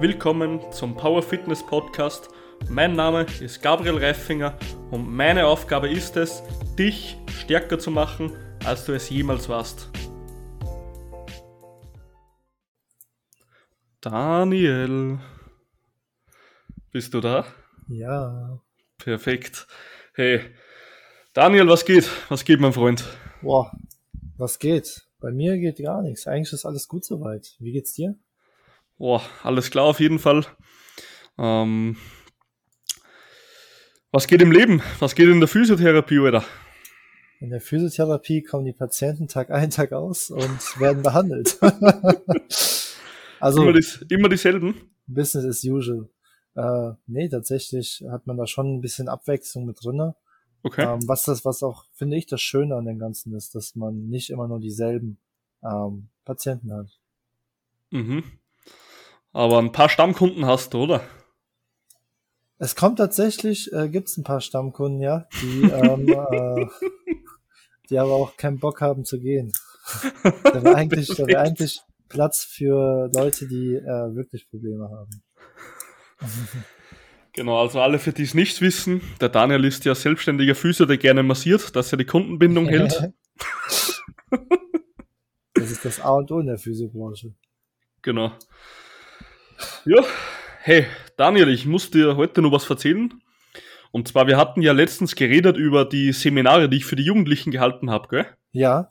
willkommen zum Power Fitness Podcast. Mein Name ist Gabriel Reifinger und meine Aufgabe ist es, dich stärker zu machen, als du es jemals warst. Daniel, bist du da? Ja. Perfekt. Hey, Daniel, was geht? Was geht, mein Freund? Boah, was geht? Bei mir geht gar nichts. Eigentlich ist alles gut soweit. Wie geht's dir? Boah, alles klar auf jeden Fall. Ähm, was geht im Leben? Was geht in der Physiotherapie, oder? In der Physiotherapie kommen die Patienten Tag ein, Tag aus und werden behandelt. also immer, dies, immer dieselben? Business as usual. Äh, nee, tatsächlich hat man da schon ein bisschen Abwechslung mit drinne. Okay. Ähm, was das, was auch, finde ich, das Schöne an dem Ganzen ist, dass man nicht immer nur dieselben ähm, Patienten hat. Mhm. Aber ein paar Stammkunden hast du, oder? Es kommt tatsächlich, äh, gibt es ein paar Stammkunden, ja, die, ähm, äh, die aber auch keinen Bock haben zu gehen. Da wäre eigentlich, da wär eigentlich Platz für Leute, die äh, wirklich Probleme haben. Genau, also alle, für die es nicht wissen, der Daniel ist ja selbstständiger Physio, der gerne massiert, dass er die Kundenbindung hält. das ist das A und O in der Physiobranche. Genau. Ja, hey, Daniel, ich muss dir heute noch was erzählen. Und zwar, wir hatten ja letztens geredet über die Seminare, die ich für die Jugendlichen gehalten habe, gell? Ja.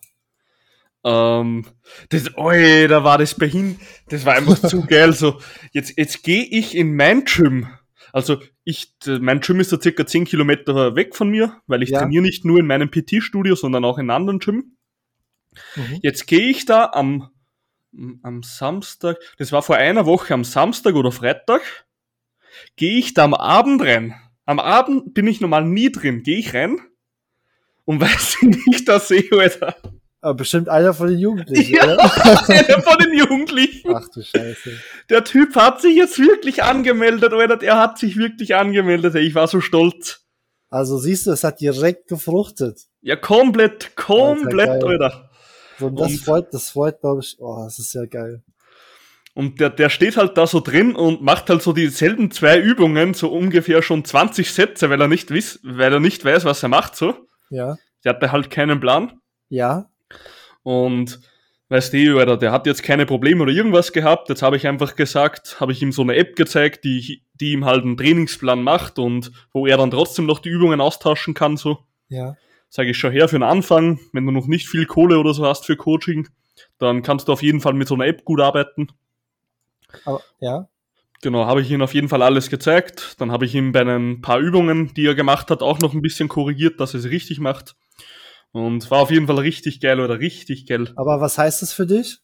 Ähm, das, oi, da war das bei hin, das war einfach zu geil. So, jetzt, jetzt gehe ich in mein Gym. Also ich, mein Gym ist da circa 10 Kilometer weg von mir, weil ich ja. trainiere nicht nur in meinem PT-Studio, sondern auch in einem anderen Gym. Mhm. Jetzt gehe ich da am am Samstag, das war vor einer Woche am Samstag oder Freitag, gehe ich da am Abend rein. Am Abend bin ich normal nie drin, gehe ich rein und weiß nicht, dass sehe, Alter. Aber bestimmt einer von den Jugendlichen, ja, oder? einer von den Jugendlichen. Ach du Scheiße. Der Typ hat sich jetzt wirklich angemeldet, Alter. Der hat sich wirklich angemeldet. Ich war so stolz. Also siehst du, es hat direkt gefruchtet. Ja, komplett, komplett, Alter. Alter. So, das und, freut, das freut, glaube ich, oh, das ist ja geil. Und der, der steht halt da so drin und macht halt so dieselben zwei Übungen, so ungefähr schon 20 Sätze, weil er nicht wiss, weil er nicht weiß, was er macht, so. Ja. Der hatte halt keinen Plan. Ja. Und weißt du, Alter, der hat jetzt keine Probleme oder irgendwas gehabt. Jetzt habe ich einfach gesagt, habe ich ihm so eine App gezeigt, die, die ihm halt einen Trainingsplan macht und wo er dann trotzdem noch die Übungen austauschen kann, so. Ja sage ich schon her, für den Anfang, wenn du noch nicht viel Kohle oder so hast für Coaching, dann kannst du auf jeden Fall mit so einer App gut arbeiten. Aber, ja. Genau, habe ich ihm auf jeden Fall alles gezeigt. Dann habe ich ihm bei ein paar Übungen, die er gemacht hat, auch noch ein bisschen korrigiert, dass er sie richtig macht. Und war auf jeden Fall richtig geil oder richtig geil. Aber was heißt das für dich?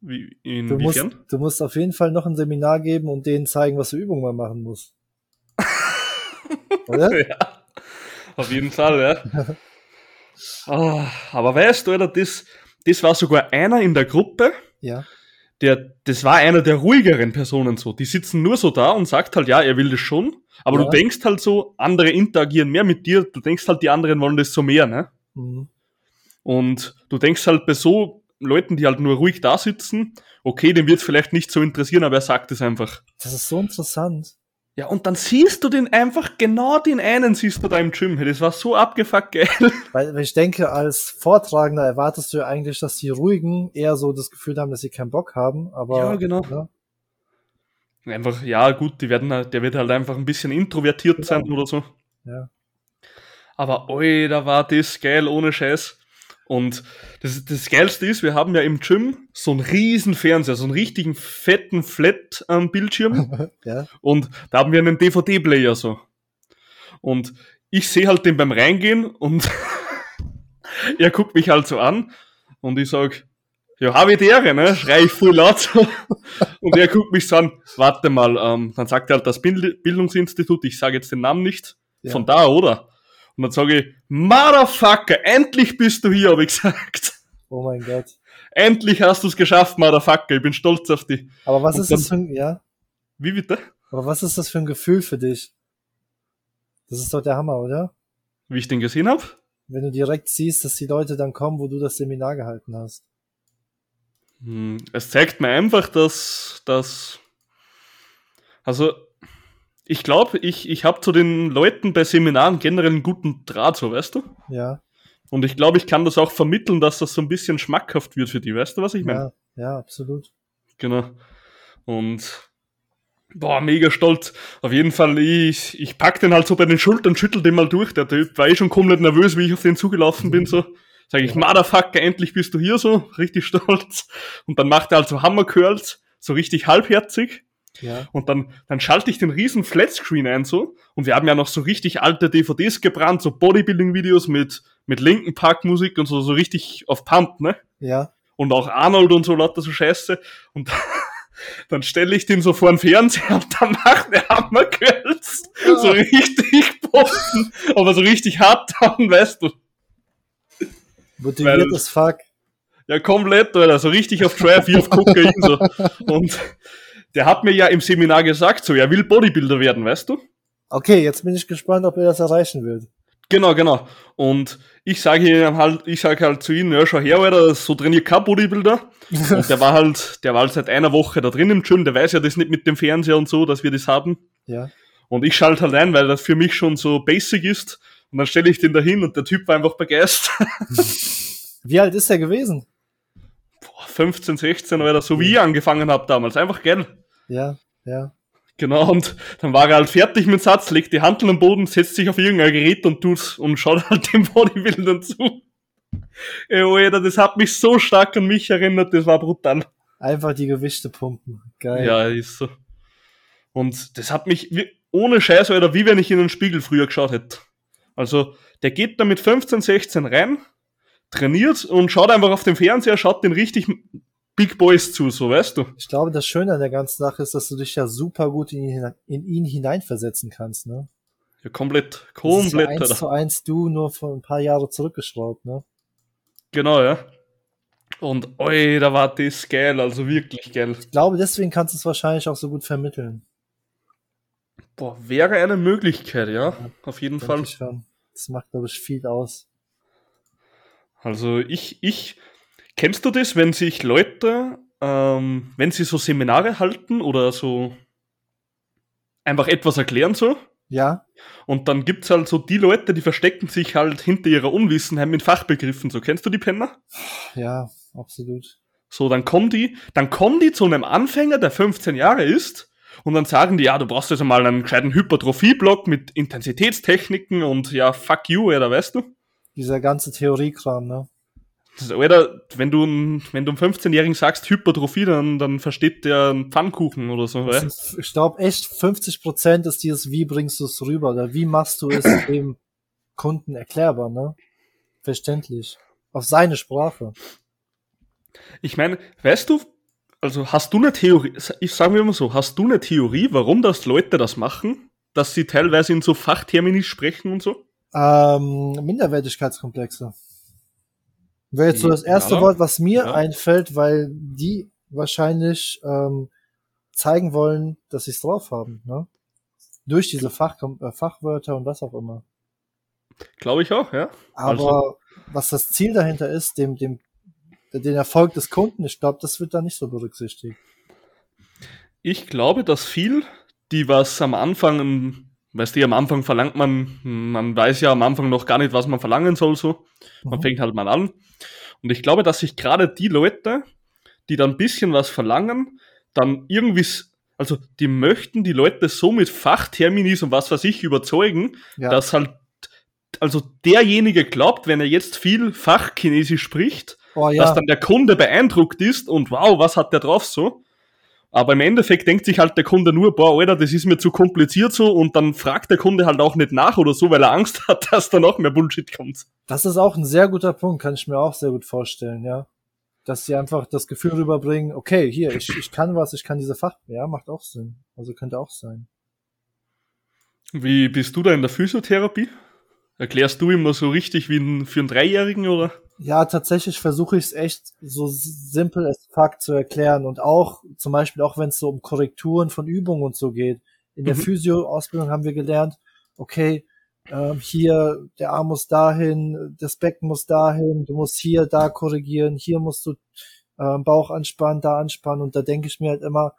Wie, du, musst, du musst auf jeden Fall noch ein Seminar geben und denen zeigen, was für Übungen man machen muss. Oder? Ja. Auf jeden Fall, ja. Oh, aber weißt du, oder, das, das war sogar einer in der Gruppe, ja. der, das war einer der ruhigeren Personen so. Die sitzen nur so da und sagt halt, ja, er will das schon, aber ja. du denkst halt so, andere interagieren mehr mit dir, du denkst halt, die anderen wollen das so mehr, ne? Mhm. Und du denkst halt bei so Leuten, die halt nur ruhig da sitzen, okay, dem wird vielleicht nicht so interessieren, aber er sagt es einfach. Das ist so interessant. Ja, und dann siehst du den einfach, genau den einen siehst du da im Gym. Das war so abgefuckt geil. Weil, weil ich denke, als Vortragender erwartest du ja eigentlich, dass die Ruhigen eher so das Gefühl haben, dass sie keinen Bock haben, aber. Ja, genau. Ja. Einfach, ja, gut, die werden, der wird halt einfach ein bisschen introvertiert genau. sein oder so. Ja. Aber, oi, da war das geil, ohne Scheiß. Und das, das Geilste ist, wir haben ja im Gym so einen riesen Fernseher, so einen richtigen fetten Flat-Bildschirm. Ja. Und da haben wir einen DVD-Player so. Und ich sehe halt den beim Reingehen und er guckt mich halt so an und ich sag, ja, habe ich die Ehre, ne? Schrei ich voll laut. und er guckt mich so an, warte mal, ähm, dann sagt er halt das Bildungsinstitut, ich sage jetzt den Namen nicht, ja. von da, oder? Und dann sage ich, Motherfucker, endlich bist du hier, habe ich gesagt. Oh mein Gott. Endlich hast du es geschafft, Motherfucker, ich bin stolz auf dich. Aber was Und ist dann, das für ein, ja? Wie bitte? Aber was ist das für ein Gefühl für dich? Das ist doch der Hammer, oder? Wie ich den gesehen habe? Wenn du direkt siehst, dass die Leute dann kommen, wo du das Seminar gehalten hast. Hm, es zeigt mir einfach, dass, dass Also, ich glaube, ich, ich habe zu den Leuten bei Seminaren generell einen guten Draht, so weißt du? Ja. Und ich glaube, ich kann das auch vermitteln, dass das so ein bisschen schmackhaft wird für die, weißt du, was ich meine? Ja, ja, absolut. Genau. Und boah, mega stolz. Auf jeden Fall, ich, ich pack den halt so bei den Schultern, schüttel den mal durch. Der Typ war eh schon komplett nervös, wie ich auf den zugelaufen bin, so. Sag ich, Motherfucker, endlich bist du hier so, richtig stolz. Und dann macht er halt so Hammer-Curls, so richtig halbherzig. Ja. Und dann, dann schalte ich den riesen Flatscreen ein so. Und wir haben ja noch so richtig alte DVDs gebrannt, so Bodybuilding-Videos mit, mit Linken Park-Musik und so, so richtig auf Pump, ne? Ja. Und auch Arnold und so lauter so Scheiße. Und dann stelle ich den so vor den Fernseher und dann macht der Hammerkölz Ja. so richtig poppen, aber so richtig hart dann, weißt du. Motiviert Weil- as fuck. Ja, komplett, Alter, so richtig auf Drive, wie auf Kokain, so. Und der hat mir ja im Seminar gesagt, so, er will Bodybuilder werden, weißt du? Okay, jetzt bin ich gespannt, ob er das erreichen wird. Genau, genau. Und ich sage ihm halt, ich sage halt zu ihm, ja, schau her, Alter, so trainiert kein Bodybuilder. Und der war halt, der war halt seit einer Woche da drin im Gym, der weiß ja das nicht mit dem Fernseher und so, dass wir das haben. Ja. Und ich schalte halt ein, weil das für mich schon so basic ist. Und dann stelle ich den da hin und der Typ war einfach begeistert. Wie alt ist er gewesen? Boah, 15, 16 oder so wie ich angefangen habe damals. Einfach geil. Ja, ja. Genau, und dann war er halt fertig mit dem Satz, legt die Handel am Boden, setzt sich auf irgendein Gerät und tut's und schaut halt dem Bodybuildern zu. Ey, Alter, das hat mich so stark an mich erinnert, das war brutal. Einfach die Gewichte pumpen. Geil. Ja, ist so. Und das hat mich wie, ohne Scheiß, Alter, wie wenn ich in den Spiegel früher geschaut hätte. Also, der geht da mit 15, 16 rein, trainiert und schaut einfach auf den Fernseher, schaut den richtig Big Boys zu, so weißt du. Ich glaube, das Schöne an der ganzen Sache ist, dass du dich ja super gut in ihn, in ihn hineinversetzen kannst, ne? Ja, komplett, Das ist ja komplett, eins zu eins du nur vor ein paar Jahre zurückgeschraubt, ne? Genau, ja. Und oi, da war das geil, also wirklich geil. Ich glaube, deswegen kannst du es wahrscheinlich auch so gut vermitteln. Boah, wäre eine Möglichkeit, ja, auf jeden Fall. Das macht, glaube ich, viel aus. Also ich, ich, kennst du das, wenn sich Leute, ähm, wenn sie so Seminare halten oder so einfach etwas erklären so, Ja, und dann gibt's halt so die Leute, die verstecken sich halt hinter ihrer Unwissenheit mit Fachbegriffen, so kennst du die Penner? ja, absolut. So, dann kommen die, dann kommen die zu einem Anfänger, der 15 Jahre ist, und dann sagen die, ja, du brauchst jetzt einmal einen gescheiten Hypertrophie-Block mit Intensitätstechniken und ja, fuck you, oder weißt du? Dieser ganze Theoriekram, ne? Das, Alter, wenn du, wenn du einem 15-Jährigen sagst Hypertrophie, dann, dann versteht der einen Pfannkuchen oder so, weil? sind, ich glaube, echt 50 Prozent ist dieses, wie bringst du es rüber oder wie machst du es dem Kunden erklärbar, ne? Verständlich. Auf seine Sprache. Ich meine, weißt du, also hast du eine Theorie, ich sage mir immer so, hast du eine Theorie, warum das Leute das machen? Dass sie teilweise in so Fachtermini sprechen und so? Ähm, Minderwertigkeitskomplexe. Wäre jetzt so das erste Ja. Wort, was mir Ja. einfällt, weil die wahrscheinlich ähm, zeigen wollen, dass sie es drauf haben, ne? Durch diese Fach äh, Fachwörter und was auch immer. Glaube ich auch, ja. Aber Also- was das Ziel dahinter ist, dem, dem, den Erfolg des Kunden, ich glaube, das wird da nicht so berücksichtigt. Ich glaube, dass viel, die was am Anfang, ähm, weißt du, am Anfang verlangt man, man weiß ja am Anfang noch gar nicht, was man verlangen soll, so. Man Mhm. fängt halt mal an. Und ich glaube, dass sich gerade die Leute, die dann ein bisschen was verlangen, dann irgendwie, also die möchten die Leute so mit Fachterminis und was weiß ich überzeugen, Ja, dass halt, also derjenige glaubt, wenn er jetzt viel Fachchinesisch spricht, oh, dass ja. dann der Kunde beeindruckt ist und wow, was hat der drauf so? Aber im Endeffekt denkt sich halt der Kunde nur, boah, Alter, das ist mir zu kompliziert so und dann fragt der Kunde halt auch nicht nach oder so, weil er Angst hat, dass da noch mehr Bullshit kommt. Das ist auch ein sehr guter Punkt, kann ich mir auch sehr gut vorstellen, ja. Dass sie einfach das Gefühl rüberbringen, okay, hier, ich, ich kann was, ich kann diese Fach, ja, macht auch Sinn. Also könnte auch sein. Wie bist du da in der Physiotherapie? Erklärst du immer so richtig wie ein, für einen Dreijährigen oder? Ja, tatsächlich versuche ich es echt so simpel as fuck zu erklären und auch, zum Beispiel auch wenn es so um Korrekturen von Übungen und so geht. In der Mhm. Physio-Ausbildung haben wir gelernt, okay, ähm, hier, der Arm muss dahin, das Becken muss dahin, du musst hier, da korrigieren, hier musst du ähm, Bauch anspannen, da anspannen und da denke ich mir halt immer,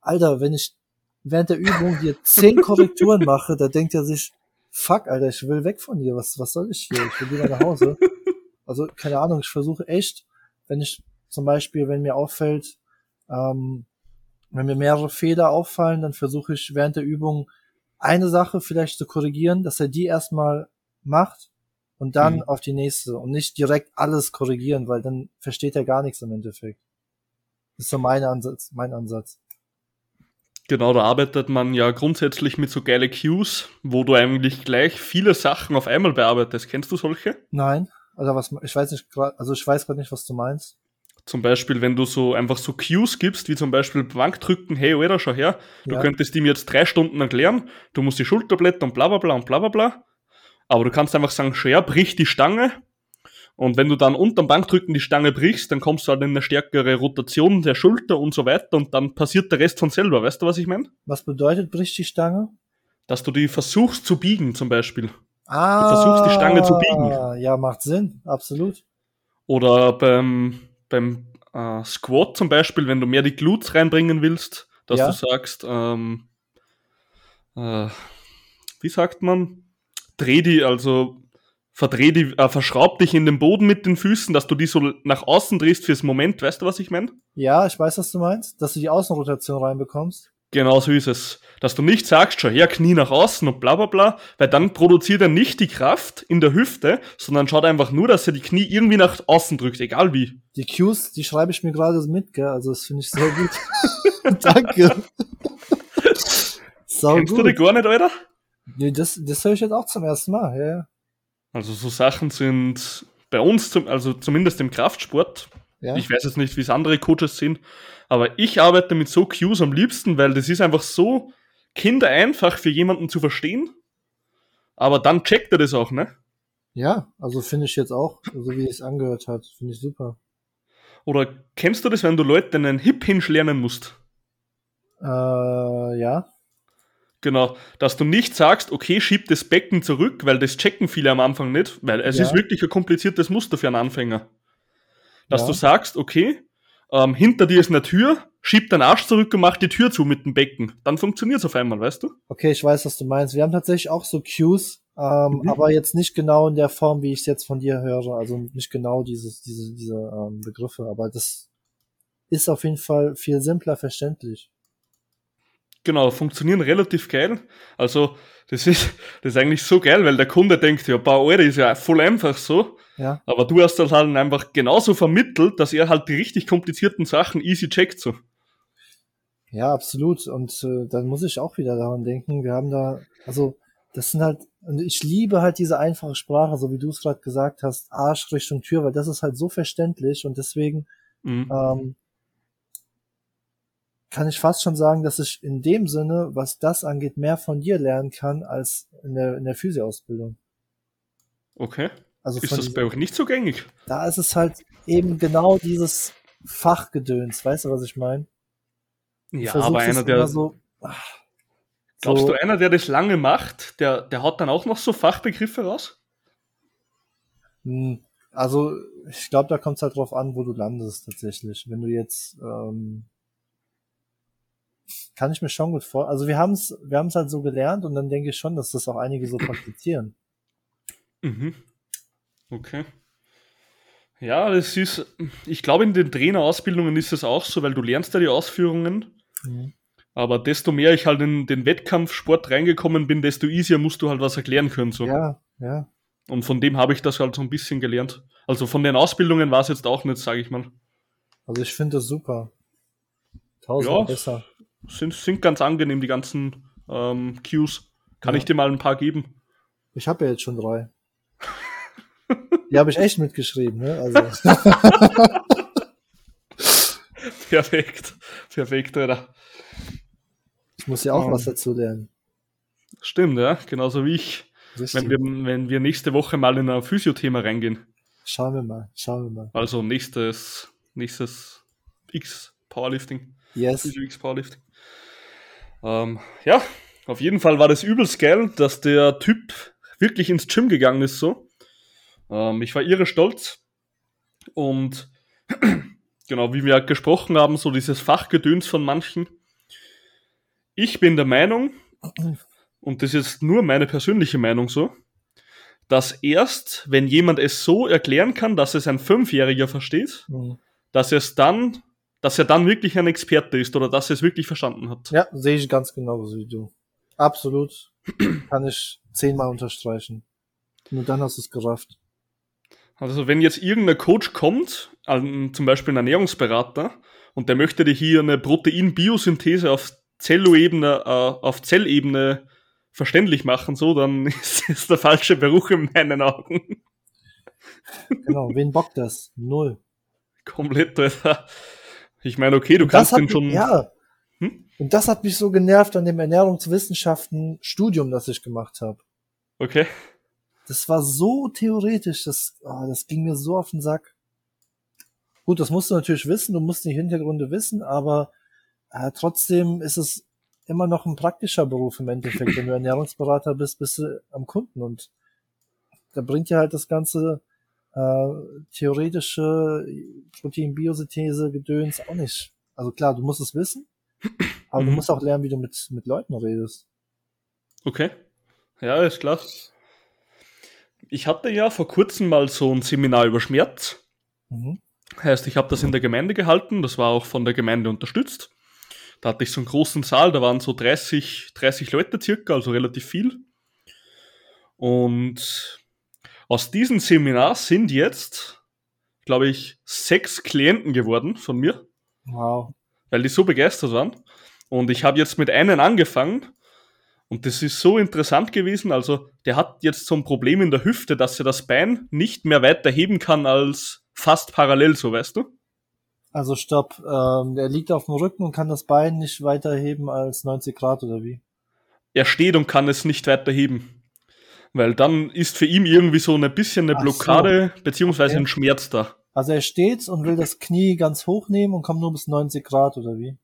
Alter, wenn ich während der Übung hier zehn Korrekturen mache, da denkt er sich, fuck, Alter, ich will weg von hier. Was, was soll ich hier? Ich will wieder nach Hause. Also, keine Ahnung, ich versuche echt, wenn ich zum Beispiel, wenn mir auffällt, ähm, wenn mir mehrere Fehler auffallen, dann versuche ich während der Übung eine Sache vielleicht zu korrigieren, dass er die erstmal macht und dann mhm. auf die nächste und nicht direkt alles korrigieren, weil dann versteht er gar nichts im Endeffekt. Das ist so mein Ansatz, mein Ansatz. Genau, da arbeitet man ja grundsätzlich mit so geile Cues, wo du eigentlich gleich viele Sachen auf einmal bearbeitest. Kennst du solche? Nein, also was ich weiß nicht also ich weiß gerade nicht, was du meinst. Zum Beispiel, wenn du so einfach so Cues gibst, wie zum Beispiel Bankdrücken, hey, oder schau her, du ja. könntest ihm jetzt drei Stunden erklären, du musst die Schulter blättern, bla bla bla und bla bla bla. Aber du kannst einfach sagen, schau her, brich die Stange und wenn du dann unterm Bankdrücken die Stange brichst, dann kommst du halt in eine stärkere Rotation der Schulter und so weiter und dann passiert der Rest von selber. Weißt du, was ich meine? Was bedeutet bricht die Stange? Dass du die versuchst zu biegen, zum Beispiel. Ah, du versuchst die Stange zu biegen. Ja, macht Sinn, absolut. Oder beim, beim äh, Squat zum Beispiel, wenn du mehr die Glutes reinbringen willst, dass ja. du sagst, ähm, äh, wie sagt man? Dreh die, also verdreh die, äh, verschraub dich in den Boden mit den Füßen, dass du die so nach außen drehst fürs Moment. Weißt du, was ich meine? Ja, ich weiß, was du meinst, dass du die Außenrotation reinbekommst. Genau so ist es. Dass du nicht sagst, schon her, Knie nach außen und bla bla bla, weil dann produziert er nicht die Kraft in der Hüfte, sondern schaut einfach nur, dass er die Knie irgendwie nach außen drückt, egal wie. Die Cues, die schreibe ich mir gerade mit, gell? Also das finde ich sehr gut. Danke. Sau Kennst gut. du die gar nicht, Alter? Nee, das, das höre ich jetzt auch zum ersten Mal, ja, ja. Also so Sachen sind bei uns, zum, also zumindest im Kraftsport, ja. ich weiß jetzt nicht, wie es andere Coaches sind, aber ich arbeite mit so Cues am liebsten, weil das ist einfach so kindereinfach für jemanden zu verstehen, aber dann checkt er das auch, ne? Ja, also finde ich jetzt auch, so wie es angehört hat, finde ich super. Oder kennst du das, wenn du Leuten einen Hip Hinge lernen musst? Äh, ja. Genau, dass du nicht sagst, okay, schieb das Becken zurück, weil das checken viele am Anfang nicht, weil es ja. ist wirklich ein kompliziertes Muster für einen Anfänger. Dass ja. du sagst, okay, ähm, hinter dir ist eine Tür, schieb deinen Arsch zurück und mach die Tür zu mit dem Becken. Dann funktioniert es auf einmal, weißt du? Okay, ich weiß, was du meinst. Wir haben tatsächlich auch so Cues, ähm, mhm. aber jetzt nicht genau in der Form, wie ich es jetzt von dir höre. Also nicht genau dieses, diese, diese ähm, Begriffe, aber das ist auf jeden Fall viel simpler verständlich. Genau, funktionieren relativ geil. Also, das ist, das ist eigentlich so geil, weil der Kunde denkt, ja, Bau Euro ist ja voll einfach so. Ja. Aber du hast das halt einfach genauso vermittelt, dass er halt die richtig komplizierten Sachen easy checkt so. Ja, absolut. Und äh, dann muss ich auch wieder daran denken, wir haben da, also das sind halt, und ich liebe halt diese einfache Sprache, so wie du es gerade gesagt hast, Arsch Richtung Tür, weil das ist halt so verständlich und deswegen mhm. ähm, kann ich fast schon sagen, dass ich in dem Sinne, was das angeht, mehr von dir lernen kann als in der, in der Physioausbildung. Okay. Also ist das bei euch nicht so gängig? Da ist es halt eben genau dieses Fachgedöns, weißt du, was ich meine? Ja, aber einer, der. So, ach, glaubst so, du, einer, der das lange macht, der, der hat dann auch noch so Fachbegriffe raus? Hm, also, ich glaube, da kommt es halt drauf an, wo du landest tatsächlich. Wenn du jetzt ähm, kann ich mir schon gut vor. Also wir haben es, wir haben es halt so gelernt und dann denke ich schon, dass das auch einige so praktizieren. Mhm. Okay. Ja, das ist, ich glaube, in den Trainerausbildungen ist es auch so, weil du lernst ja die Ausführungen. Mhm. Aber desto mehr ich halt in den Wettkampfsport reingekommen bin, desto easier musst du halt was erklären können. So. Ja, ja. Und von dem habe ich das halt so ein bisschen gelernt. Also von den Ausbildungen war es jetzt auch nicht, sage ich mal. Also ich finde das super. Tausendmal ja, besser sind, sind ganz angenehm, die ganzen ähm, Cues. Kann ja. ich dir mal ein paar geben? Ich habe ja jetzt schon drei. die habe ich echt mitgeschrieben, ne? Also. perfekt. Perfekt, oder? Ich muss ja auch um, was dazu lernen. Stimmt, ja. Genauso wie ich. Wenn wir, wenn wir nächste Woche mal in ein Physiothema reingehen. Schauen wir mal, schauen wir mal. Also nächstes, nächstes X Powerlifting. Yes. Physio X Powerlifting. Ähm, ja, auf jeden Fall war das übelst geil, dass der Typ wirklich ins Gym gegangen ist so. Ähm, ich war irre stolz. Und genau, wie wir gesprochen haben, so dieses Fachgedöns von manchen. ich bin der Meinung, und das ist nur meine persönliche Meinung so, dass erst, wenn jemand es so erklären kann, dass es ein Fünfjähriger versteht, Mhm. dass es dann, dass er dann wirklich ein Experte ist oder dass er es wirklich verstanden hat. Ja, sehe ich ganz genauso wie du. Absolut. Kann ich zehnmal unterstreichen. Nur dann hast du es gerafft. Also wenn jetzt irgendein Coach kommt, zum Beispiel ein Ernährungsberater, und der möchte dir hier eine Protein-Biosynthese auf Zelloebene, äh, auf Zellebene verständlich machen, so, dann ist es der falsche Beruf in meinen Augen. Genau, wen bockt das? Null. Komplett, Alter. Ich meine, okay, du Und kannst den mich- schon. Ja. Hm? Und das hat mich so genervt an dem Ernährungswissenschaften-Studium, das ich gemacht habe. Okay. Das war so theoretisch, das, ah, das ging mir so auf den Sack. Gut, das musst du natürlich wissen, du musst die Hintergründe wissen, aber äh, trotzdem ist es immer noch ein praktischer Beruf im Endeffekt. Wenn du Ernährungsberater bist, bist du am Kunden und da bringt dir halt das ganze äh, theoretische Protein-Biosynthese Gedöns auch nicht. Also klar, du musst es wissen, aber du Mhm. musst auch lernen, wie du mit, mit Leuten redest. Okay. Ja, ist klar. Ich hatte ja vor kurzem mal so ein Seminar über Schmerz. Mhm. Heißt, ich habe das in der Gemeinde gehalten, das war auch von der Gemeinde unterstützt. Da hatte ich so einen großen Saal, da waren so 30, 30 Leute circa, also relativ viel. Und aus diesem Seminar sind jetzt, glaube ich, sechs Klienten geworden von mir, Wow. weil die so begeistert waren. Und ich habe jetzt mit einem angefangen und das ist so interessant gewesen. Also, der hat jetzt so ein Problem in der Hüfte, dass er das Bein nicht mehr weiter heben kann als fast parallel, so weißt du? Also stopp, ähm, der liegt auf dem Rücken und kann das Bein nicht weiter heben als 90 Grad oder wie? er steht und kann es nicht weiter heben. Weil dann ist für ihn irgendwie so ein bisschen eine Blockade beziehungsweise Okay. ein Schmerz da. Also er steht und will das Knie ganz hoch nehmen und kommt nur bis 90 Grad oder wie?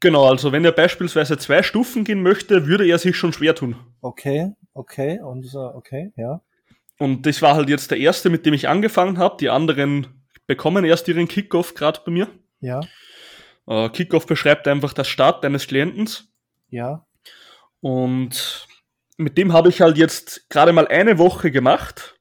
Genau, also wenn er beispielsweise zwei Stufen gehen möchte, würde er sich schon schwer tun. Okay, okay, und okay, ja. Und das war halt jetzt der erste, mit dem ich angefangen habe. Die anderen bekommen erst ihren Kickoff gerade bei mir. Ja, Äh, Kickoff beschreibt einfach das Start deines Klientens. ja, Und mit dem habe ich halt jetzt gerade mal eine Woche gemacht.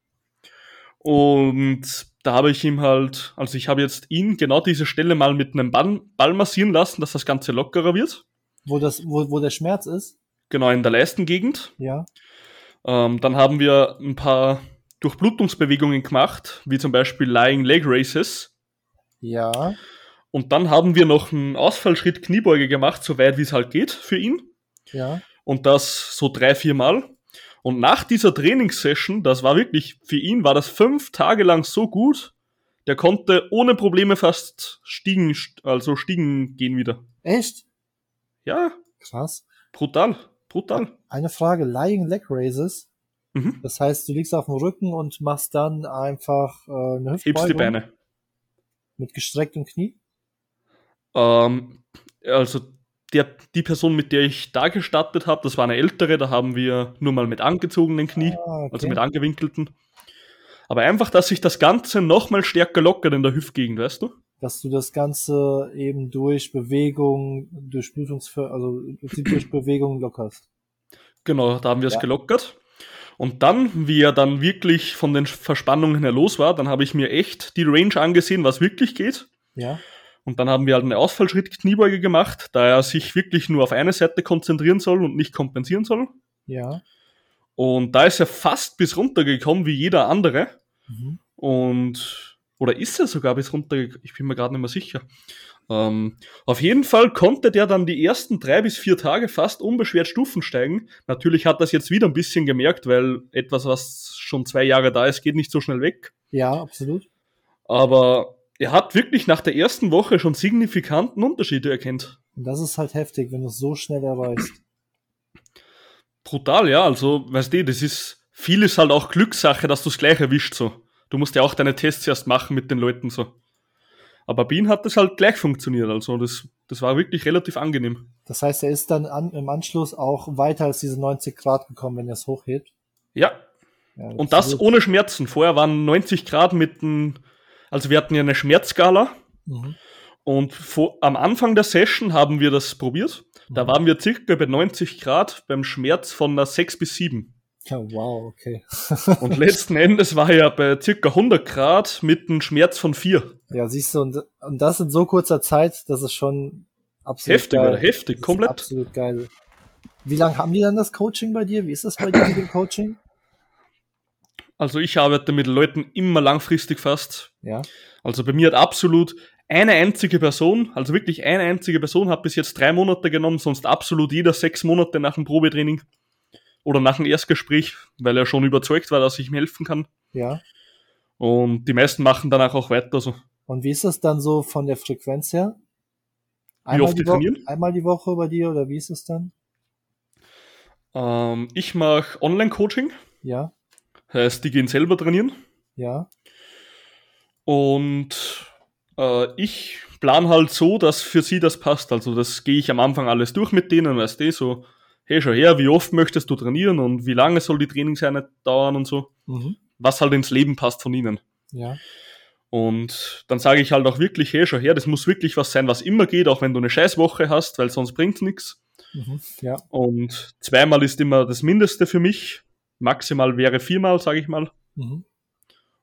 Und da habe ich ihm halt, also ich habe jetzt ihn genau diese Stelle mal mit einem Ball, Ball massieren lassen, dass das Ganze lockerer wird. wo das, wo, wo der Schmerz ist. Genau in der Leistengegend. Ja, Ähm, dann haben wir ein paar Durchblutungsbewegungen gemacht, wie zum Beispiel Lying Leg Races. ja, Und dann haben wir noch einen Ausfallschritt Kniebeuge gemacht, so weit wie es halt geht für ihn. ja. und das so drei, vier Mal. Und nach dieser Trainingssession, das war wirklich, für ihn war das fünf Tage lang so gut, der konnte ohne Probleme fast stiegen, also stiegen gehen wieder. Echt? Ja, Krass. brutal, brutal. Eine Frage, Lying Leg Raises. Mhm. Das heißt, du liegst auf dem Rücken und machst dann einfach äh, eine Hüftbeugung Hebst die Beine. mit gestrecktem Knie. Ähm, also der, die Person, mit der ich da gestartet habe, das war eine ältere, da haben wir nur mal mit angezogenen Knie, Ah, okay. also mit angewinkelten. Aber einfach, dass sich das Ganze nochmal stärker lockert in der Hüftgegend, weißt du? dass du das Ganze eben durch Bewegung, durch Blutungsver also durch Bewegung lockerst. Genau, da haben wir es Ja. gelockert. Und dann, wie er dann wirklich von den Verspannungen her los war, dann habe ich mir echt die Range angesehen, was wirklich geht. Ja, Und dann haben wir halt eine Ausfallschritt-Kniebeuge gemacht, da er sich wirklich nur auf eine Seite konzentrieren soll und nicht kompensieren soll. ja. Und da ist er fast bis runtergekommen wie jeder andere. Mhm. Und, oder ist er sogar bis runtergekommen? Ich bin mir gerade nicht mehr sicher. Ähm, auf jeden Fall konnte der dann die ersten drei bis vier Tage fast unbeschwert Stufen steigen. Natürlich hat das jetzt wieder ein bisschen gemerkt, weil etwas, was schon zwei Jahre da ist, geht nicht so schnell weg. Ja, absolut. Aber er hat wirklich nach der ersten Woche schon signifikanten Unterschiede erkennt. Und das ist halt heftig, wenn du es so schnell erreichst. Brutal, ja. Also, weißt du, das ist vieles halt auch Glückssache, dass du es gleich erwischt so. Du musst ja auch deine Tests erst machen mit den Leuten so. Aber bei ihm hat das halt gleich funktioniert. Also, das, das war wirklich relativ angenehm. Das heißt, er ist dann an, im Anschluss auch weiter als diese 90 Grad gekommen, wenn er es hochhebt. Ja. Ja, Und das ohne Schmerzen. Vorher waren 90 Grad mit einem, also wir hatten ja eine Schmerzskala Mhm. Und vor, am Anfang der Session haben wir das probiert. Da Mhm. waren wir circa bei 90 Grad beim Schmerz von einer 6 bis 7. Ja, wow, okay. Und letzten Endes war er bei circa 100 Grad mit einem Schmerz von 4. Ja, siehst du, und, und das in so kurzer Zeit, das ist schon absolut Heftig, geil. oder? Heftig, komplett. Absolut geil. Wie lange haben die dann das Coaching bei dir? Wie ist das bei dir mit dem Coaching? Also ich arbeite mit Leuten immer langfristig fast. Ja, Also bei mir hat absolut eine einzige Person, also wirklich eine einzige Person hat bis jetzt drei Monate genommen, sonst absolut jeder sechs Monate nach dem Probetraining oder nach dem Erstgespräch, weil er schon überzeugt war, dass ich ihm helfen kann. ja. Und die meisten machen danach auch weiter. Also Und wie ist das dann so von der Frequenz her? Wie oft die die trainieren? Einmal die Woche bei dir oder wie ist es dann? ähm, ich mache Online-Coaching, Ja, heißt, die gehen selber trainieren. ja, Und äh, ich plan halt so, dass für sie das passt. Also das gehe ich am Anfang alles durch mit denen, weißt du, so, hey, schau her, wie oft möchtest du trainieren und wie lange soll die Trainingseinheit dauern und so. mhm. Was halt ins Leben passt von ihnen. ja, Und dann sage ich halt auch wirklich, hey, schau her, das muss wirklich was sein, was immer geht, auch wenn du eine Scheißwoche hast, weil sonst bringt's nix. mhm. ja, Und zweimal ist immer das Mindeste für mich. Maximal wäre viermal, sage ich mal. mhm.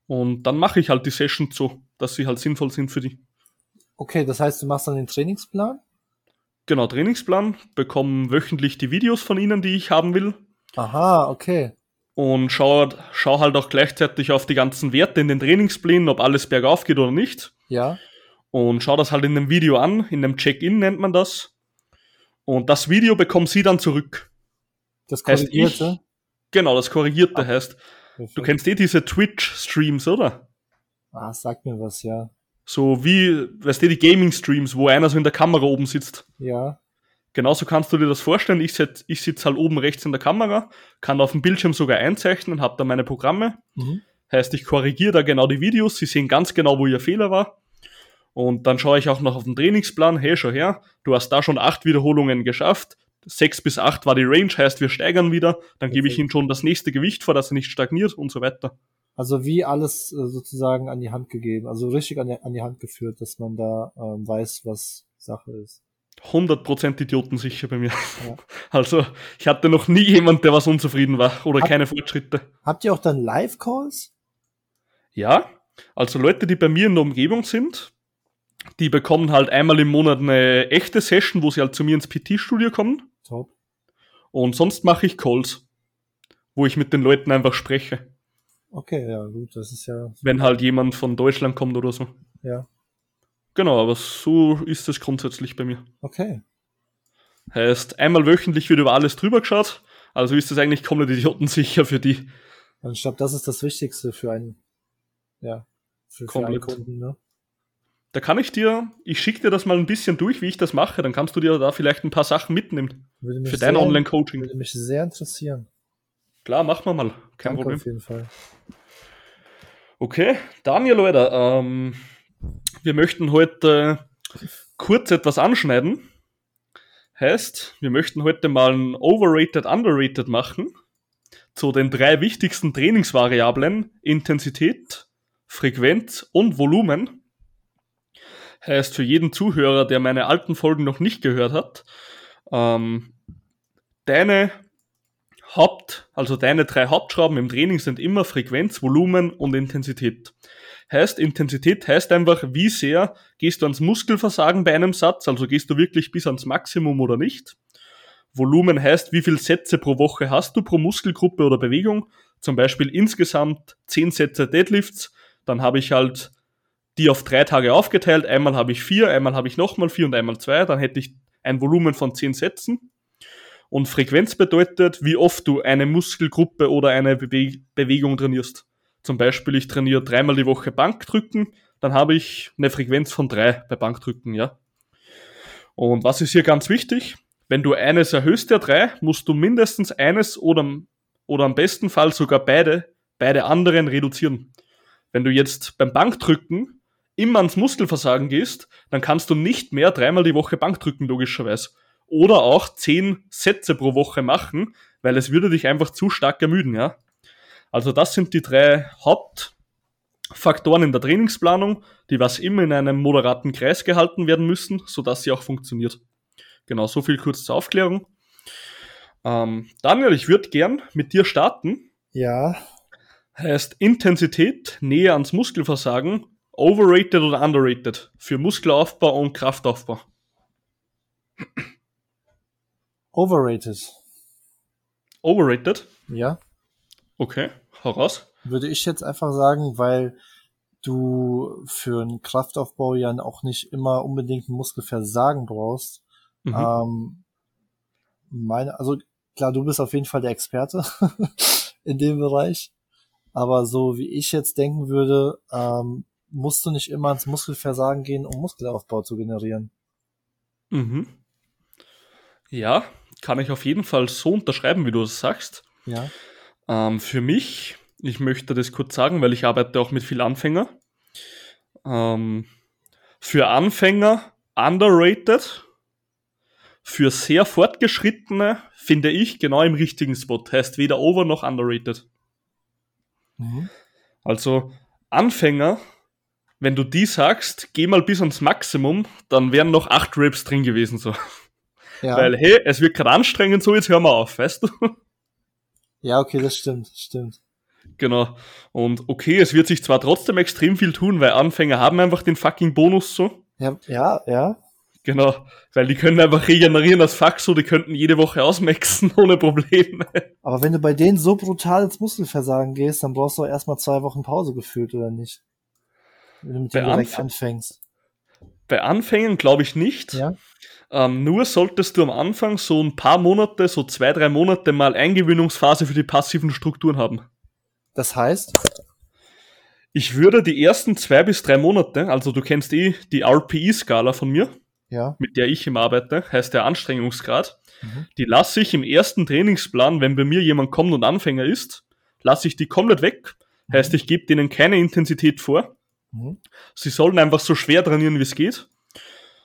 Und dann mache ich halt die Sessions so, dass sie halt sinnvoll sind für die. Okay, das heißt, du machst dann den Trainingsplan? Genau, Trainingsplan, bekomme wöchentlich die Videos von Ihnen, die ich haben will. Aha, okay. Und schau, schau halt auch gleichzeitig auf die ganzen Werte in den Trainingsplänen, ob alles bergauf geht oder nicht. Ja, Und schau das halt in dem Video an, in dem Check-in nennt man das. Und das Video bekommen Sie dann zurück. das Heißt korrigierte. Genau, das Korrigierte Ah. heißt. Perfekt. Du kennst eh diese Twitch-Streams, oder? Ah, sag mir was, ja. So wie, weißt du, die Gaming-Streams, wo einer so in der Kamera oben sitzt. Ja, Genauso kannst du dir das vorstellen. Ich, sitz- ich sitze halt oben rechts in der Kamera, kann auf dem Bildschirm sogar einzeichnen, habe da meine Programme. mhm. Heißt, ich korrigiere da genau die Videos, sie sehen ganz genau, wo ihr Fehler war. Und dann schaue ich auch noch auf den Trainingsplan, hey, schau her, du hast da schon acht Wiederholungen geschafft. Sechs bis acht war die Range, heißt, wir steigern wieder. Dann gebe ich ihm schon das nächste Gewicht vor, dass er nicht stagniert und so weiter. Also wie alles äh, sozusagen an die Hand gegeben, also richtig an die, an die Hand geführt, dass man da ähm, weiß, was Sache ist. 100% idiotensicher bei mir. Ja. Also, ich hatte noch nie jemand, der was unzufrieden war oder Hab- keine Fortschritte. Habt ihr auch dann Live-Calls? Ja, also Leute, die bei mir in der Umgebung sind, die bekommen halt einmal im Monat eine echte Session, wo sie halt zu mir ins PT-Studio kommen. Top. Und sonst mache ich Calls, wo ich mit den Leuten einfach spreche, Okay, ja, gut, das ist ja, wenn halt jemand von Deutschland kommt oder so. ja, Genau, aber so ist es grundsätzlich bei mir. okay. Heißt, einmal wöchentlich wird über alles drüber geschaut, also ist das eigentlich komplett idiotensicher für die. Und ich glaube, das ist das Wichtigste für einen, ja, für, für einen. Kunden, ne? Da kann ich dir, ich schicke dir das mal ein bisschen durch, wie ich das mache, dann kannst du dir da vielleicht ein paar Sachen mitnehmen für dein Online-Coaching. Würde mich sehr interessieren. Klar, machen wir mal, kein Danke Problem. auf jeden Fall. Okay, Daniel, Leute, ähm, wir möchten heute kurz etwas anschneiden. Heißt, wir möchten heute mal ein Overrated, Underrated machen zu den drei wichtigsten Trainingsvariablen Intensität, Frequenz und Volumen. Heißt, für jeden Zuhörer, der meine alten Folgen noch nicht gehört hat, ähm, deine Haupt, also deine drei Hauptschrauben im Training sind immer Frequenz, Volumen und Intensität. Heißt, Intensität heißt einfach, wie sehr gehst du ans Muskelversagen bei einem Satz, also gehst du wirklich bis ans Maximum oder nicht. Volumen heißt, wie viele Sätze pro Woche hast du pro Muskelgruppe oder Bewegung. Zum Beispiel insgesamt 10 Sätze Deadlifts, dann habe ich halt die auf drei Tage aufgeteilt. Einmal habe ich vier, einmal habe ich nochmal vier und einmal zwei. Dann hätte ich ein Volumen von 10 Sätzen. Und Frequenz bedeutet, wie oft du eine Muskelgruppe oder eine Bewe Bewegung trainierst. Zum Beispiel, ich trainiere dreimal die Woche Bankdrücken, dann habe ich eine Frequenz von drei bei Bankdrücken, ja. Und was ist hier ganz wichtig? Wenn du eines erhöhst der drei, musst du mindestens eines oder, oder am besten Fall sogar beide, beide anderen reduzieren. Wenn du jetzt beim Bankdrücken immer ans Muskelversagen gehst, dann kannst du nicht mehr dreimal die Woche Bankdrücken, logischerweise oder auch zehn Sätze pro Woche machen, weil es würde dich einfach zu stark ermüden, ja. Also das sind die drei Haupt, Faktoren in der Trainingsplanung, die was immer in einem moderaten Kreis gehalten werden müssen, sodass sie auch funktioniert. Genau, so viel kurz zur Aufklärung. Ähm, Daniel, ich würde gern mit dir starten. Ja. Heißt Intensität näher ans Muskelversagen, overrated oder underrated für Muskelaufbau und Kraftaufbau? Overrated. Overrated? Ja. Okay, hau raus. Würde ich jetzt einfach sagen, weil du für einen Kraftaufbau ja auch nicht immer unbedingt ein Muskelversagen brauchst. Mhm. Ähm, meine, also klar, du bist auf jeden Fall der Experte in dem Bereich. Aber so wie ich jetzt denken würde, ähm, musst du nicht immer ins Muskelversagen gehen, um Muskelaufbau zu generieren. Mhm. Ja, kann ich auf jeden Fall so unterschreiben, wie du es sagst. Ja. Ähm, für mich, ich möchte das kurz sagen, weil ich arbeite auch mit vielen Anfänger. Ähm, für Anfänger underrated. Für sehr fortgeschrittene finde ich genau im richtigen Spot. Heißt weder over noch underrated. Mhm. Also Anfänger, wenn du die sagst, geh mal bis ans Maximum, dann wären noch acht Raps drin gewesen so. Ja. Weil, hey, es wird gerade anstrengend, so jetzt hör mal auf, weißt du? Ja, okay, das stimmt, stimmt. Genau. Und okay, es wird sich zwar trotzdem extrem viel tun, weil Anfänger haben einfach den fucking Bonus so. Ja, ja, ja. Genau, weil die können einfach regenerieren das Fuck so, die könnten jede Woche ausmaxen ohne Probleme. Aber wenn du bei denen so brutal ins Muskelversagen gehst, dann brauchst du erstmal zwei Wochen Pause gefühlt, oder nicht? Wenn du direkt Anf anfängst. Bei Anfängen glaube ich nicht. Ja. Ähm, nur solltest du am Anfang so ein paar Monate, so zwei, drei Monate mal Eingewöhnungsphase für die passiven Strukturen haben. Das heißt? Ich würde die ersten zwei bis drei Monate, also du kennst eh die RPE-Skala von mir, ja. mit der ich immer arbeite, heißt der Anstrengungsgrad. Mhm. Die lasse ich im ersten Trainingsplan, wenn bei mir jemand kommt und Anfänger ist, lasse ich die komplett weg. Mhm. Heißt, ich gebe denen keine Intensität vor. Mhm. Sie sollen einfach so schwer trainieren, wie es geht.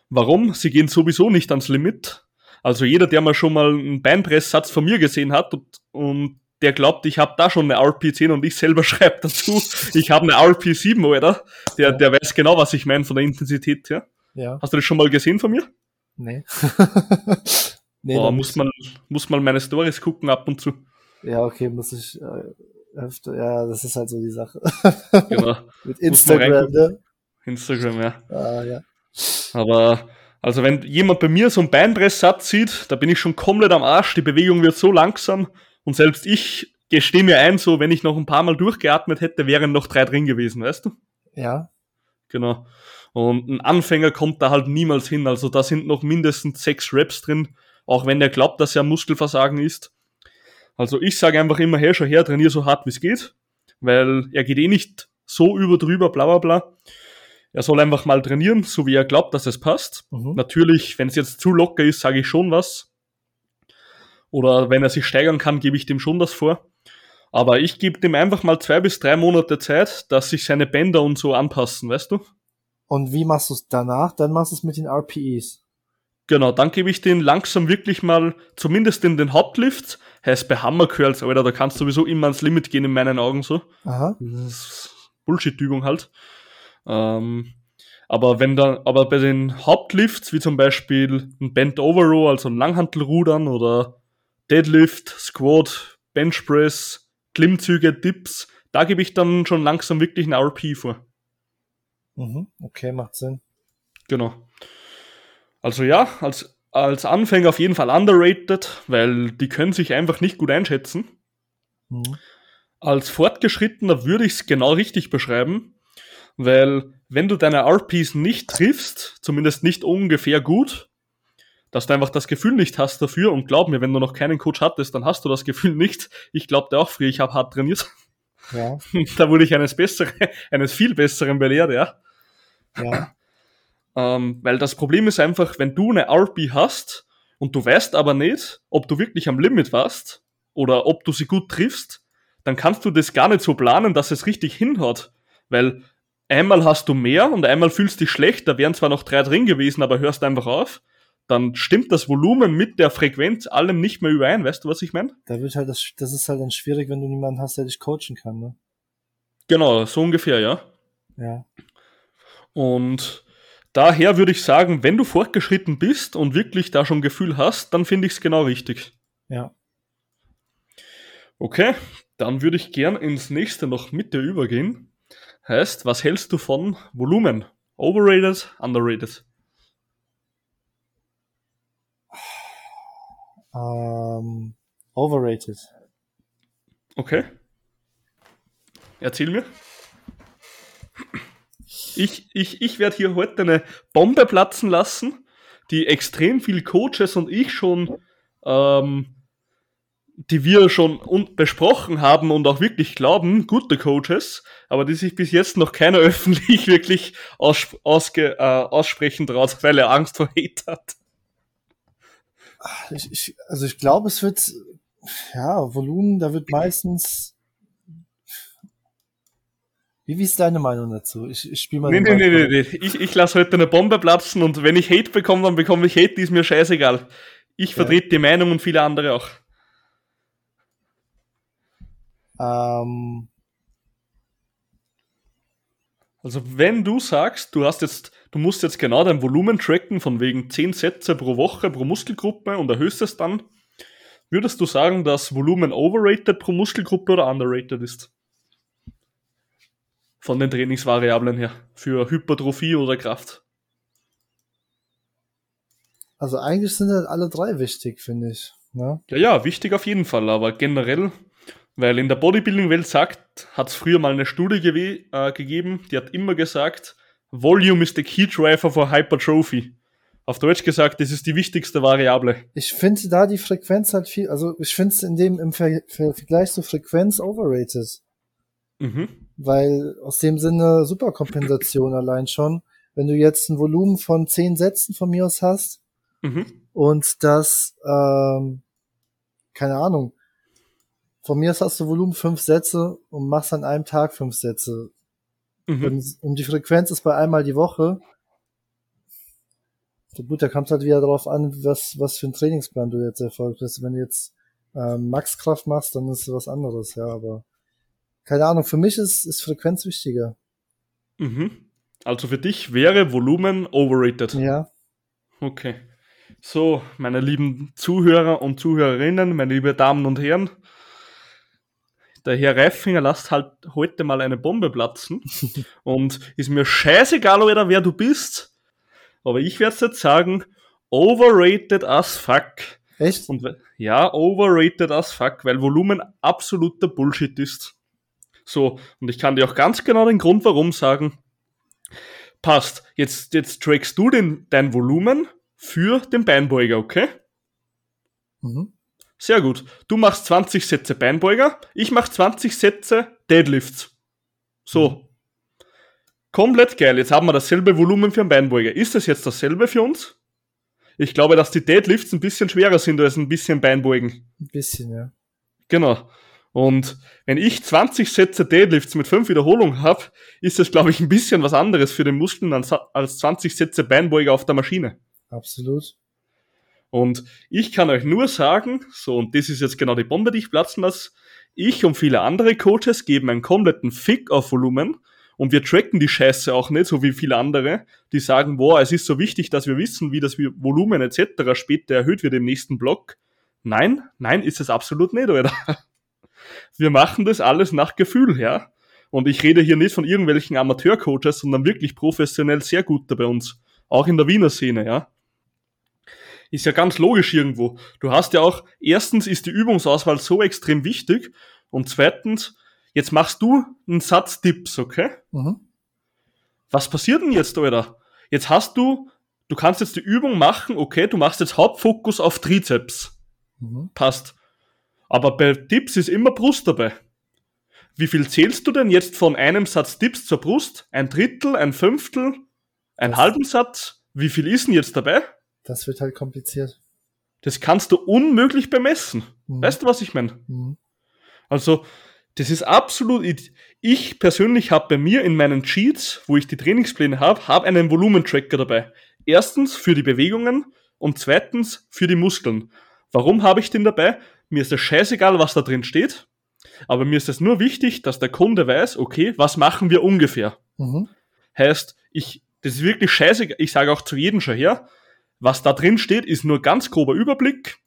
Warum? Sie gehen sowieso nicht ans Limit. Also jeder, der mal schon mal einen Beinpresssatz von mir gesehen hat und, und der glaubt, ich habe da schon eine RP10 und ich selber schreibe dazu, ich habe eine RP7, oder? Der, der weiß genau, was ich meine von der Intensität her. Ja. Hast du das schon mal gesehen von mir? Nee. nee Boah, muss man, muss man meine Stories gucken ab und zu. Ja, okay, muss ich äh, öfter, ja, das ist halt so die Sache. genau. Mit Instagram, ne? Instagram, ja. Ah, ja. Aber also wenn jemand bei mir so einen Beinpresssatz sieht, da bin ich schon komplett am Arsch, die Bewegung wird so langsam und selbst ich gestehe mir ein, so wenn ich noch ein paar Mal durchgeatmet hätte, wären noch drei drin gewesen, weißt du? Ja. Genau. Und ein Anfänger kommt da halt niemals hin. Also da sind noch mindestens sechs Reps drin, auch wenn er glaubt, dass er Muskelversagen ist. Also ich sage einfach immer her, schon her, trainier so hart wie es geht, weil er geht eh nicht so über drüber, bla bla bla. Er soll einfach mal trainieren, so wie er glaubt, dass es passt. Mhm. Natürlich, wenn es jetzt zu locker ist, sage ich schon was. Oder wenn er sich steigern kann, gebe ich dem schon das vor. Aber ich gebe dem einfach mal zwei bis drei Monate Zeit, dass sich seine Bänder und so anpassen, weißt du? Und wie machst du es danach? Dann machst du es mit den RPEs. Genau, dann gebe ich den langsam wirklich mal, zumindest in den Hauptlift, heißt bei Hammer Curls, Alter, da kannst du sowieso immer ans Limit gehen in meinen Augen so. Aha. Bullshit-Übung halt. Ähm, aber wenn dann, aber bei den Hauptlifts, wie zum Beispiel ein Bent Over Row, also ein Langhantelrudern oder Deadlift, Squat, Bench Press, Klimmzüge, Dips, da gebe ich dann schon langsam wirklich ein RP vor. Mhm, okay, macht Sinn. Genau. Also ja, als, als Anfänger auf jeden Fall underrated, weil die können sich einfach nicht gut einschätzen. Mhm. Als Fortgeschrittener würde ich es genau richtig beschreiben, weil wenn du deine RPs nicht triffst, zumindest nicht ungefähr gut, dass du einfach das Gefühl nicht hast dafür und glaub mir, wenn du noch keinen Coach hattest, dann hast du das Gefühl nicht. Ich glaubte auch früher, ich habe hart trainiert. Ja. Da wurde ich eines besseren, eines viel besseren belehrt, ja. Ja. Ähm, weil das Problem ist einfach, wenn du eine RP hast und du weißt aber nicht, ob du wirklich am Limit warst oder ob du sie gut triffst, dann kannst du das gar nicht so planen, dass es richtig hinhaut. Weil einmal hast du mehr und einmal fühlst du dich schlecht, da wären zwar noch drei drin gewesen, aber hörst einfach auf, dann stimmt das Volumen mit der Frequenz allem nicht mehr überein, weißt du, was ich meine? Da wird halt das, das ist halt dann schwierig, wenn du niemanden hast, der dich coachen kann, ne? Genau, so ungefähr, ja. Ja. Und daher würde ich sagen, wenn du fortgeschritten bist und wirklich da schon Gefühl hast, dann finde ich es genau richtig. Ja. Okay, dann würde ich gern ins nächste noch mit dir übergehen. Heißt, was hältst du von Volumen? Overrated, underrated? Ähm, overrated. Okay. Erzähl mir. Ich, ich, ich werde hier heute eine Bombe platzen lassen, die extrem viel Coaches und ich schon, ähm, die wir schon besprochen haben und auch wirklich glauben, gute Coaches, aber die sich bis jetzt noch keiner öffentlich wirklich aus, ausge, äh, aussprechen traut, weil er Angst vor Hate hat. Ich, ich, also ich glaube, es wird, ja, Volumen, da wird meistens wie, wie ist deine Meinung dazu? Ich, ich spiele mal. Nee, nee, nee, nee, nee. Ich, ich lasse heute eine Bombe platzen und wenn ich Hate bekomme, dann bekomme ich Hate, die ist mir scheißegal. Ich ja. vertrete die Meinung und viele andere auch. Ähm. Also wenn du sagst, du hast jetzt, du musst jetzt genau dein Volumen tracken von wegen 10 Sätze pro Woche pro Muskelgruppe und erhöhst es dann, würdest du sagen, dass Volumen overrated pro Muskelgruppe oder underrated ist? Von den Trainingsvariablen her für Hypertrophie oder Kraft? Also eigentlich sind halt alle drei wichtig, finde ich. Ne? Ja, ja, wichtig auf jeden Fall, aber generell, weil in der Bodybuilding-Welt sagt, hat es früher mal eine Studie ge äh, gegeben, die hat immer gesagt, Volume is the key driver for Hypertrophy. Auf Deutsch gesagt, das ist die wichtigste Variable. Ich finde da die Frequenz halt viel, also ich finde es in dem im Ver Vergleich zur Frequenz overrated. Mhm weil aus dem Sinne Superkompensation allein schon. Wenn du jetzt ein Volumen von zehn Sätzen von mir aus hast mhm. und das, ähm, keine Ahnung, von mir aus hast du Volumen fünf Sätze und machst an einem Tag fünf Sätze. Mhm. Und, und die Frequenz ist bei einmal die Woche. So gut, da kommt es halt wieder darauf an, was, was für ein Trainingsplan du jetzt erfolgt hast. Wenn du jetzt ähm, Maxkraft machst, dann ist es was anderes, ja, aber keine Ahnung, für mich ist, ist Frequenz wichtiger. Mhm. Also für dich wäre Volumen overrated. Ja. Okay. So, meine lieben Zuhörer und Zuhörerinnen, meine lieben Damen und Herren, der Herr Reifinger lasst halt heute mal eine Bombe platzen. und ist mir scheißegal, oder wer du bist. Aber ich werde jetzt sagen, overrated as fuck. Echt? Und, ja, overrated as fuck, weil Volumen absoluter Bullshit ist. So, und ich kann dir auch ganz genau den Grund warum sagen. Passt, jetzt, jetzt trackst du den, dein Volumen für den Beinbeuger, okay? Mhm. Sehr gut. Du machst 20 Sätze Beinbeuger, ich mach 20 Sätze Deadlifts. So. Mhm. Komplett geil. Jetzt haben wir dasselbe Volumen für einen Beinbeuger. Ist das jetzt dasselbe für uns? Ich glaube, dass die Deadlifts ein bisschen schwerer sind als ein bisschen Beinbeugen. Ein bisschen, ja. Genau. Und wenn ich 20 Sätze Deadlifts mit 5 Wiederholungen habe, ist das, glaube ich, ein bisschen was anderes für den Muskeln als 20 Sätze Beinbeuger auf der Maschine. Absolut. Und ich kann euch nur sagen, so, und das ist jetzt genau die Bombe, die ich platzen lasse, ich und viele andere Coaches geben einen kompletten Fick auf Volumen und wir tracken die Scheiße auch nicht, so wie viele andere, die sagen, boah, es ist so wichtig, dass wir wissen, wie das Volumen etc. später erhöht wird im nächsten Block. Nein, nein, ist es absolut nicht, oder? Wir machen das alles nach Gefühl, ja. Und ich rede hier nicht von irgendwelchen Amateurcoaches, sondern wirklich professionell sehr gute bei uns. Auch in der Wiener Szene, ja. Ist ja ganz logisch irgendwo. Du hast ja auch, erstens ist die Übungsauswahl so extrem wichtig und zweitens, jetzt machst du einen Satz Tipps, okay? Mhm. Was passiert denn jetzt, Alter? Jetzt hast du, du kannst jetzt die Übung machen, okay, du machst jetzt Hauptfokus auf Trizeps. Mhm. Passt. Aber bei Tipps ist immer Brust dabei. Wie viel zählst du denn jetzt von einem Satz Tipps zur Brust? Ein Drittel, ein Fünftel, einen das halben Satz? Wie viel ist denn jetzt dabei? Das wird halt kompliziert. Das kannst du unmöglich bemessen. Mhm. Weißt du, was ich meine? Mhm. Also, das ist absolut. Ich persönlich habe bei mir in meinen Cheats, wo ich die Trainingspläne habe, habe einen Volumentracker dabei. Erstens für die Bewegungen und zweitens für die Muskeln. Warum habe ich den dabei? Mir ist es scheißegal, was da drin steht. Aber mir ist es nur wichtig, dass der Kunde weiß, okay, was machen wir ungefähr? Mhm. Heißt, ich, das ist wirklich scheiße, ich sage auch zu jedem schon her, was da drin steht, ist nur ganz grober Überblick.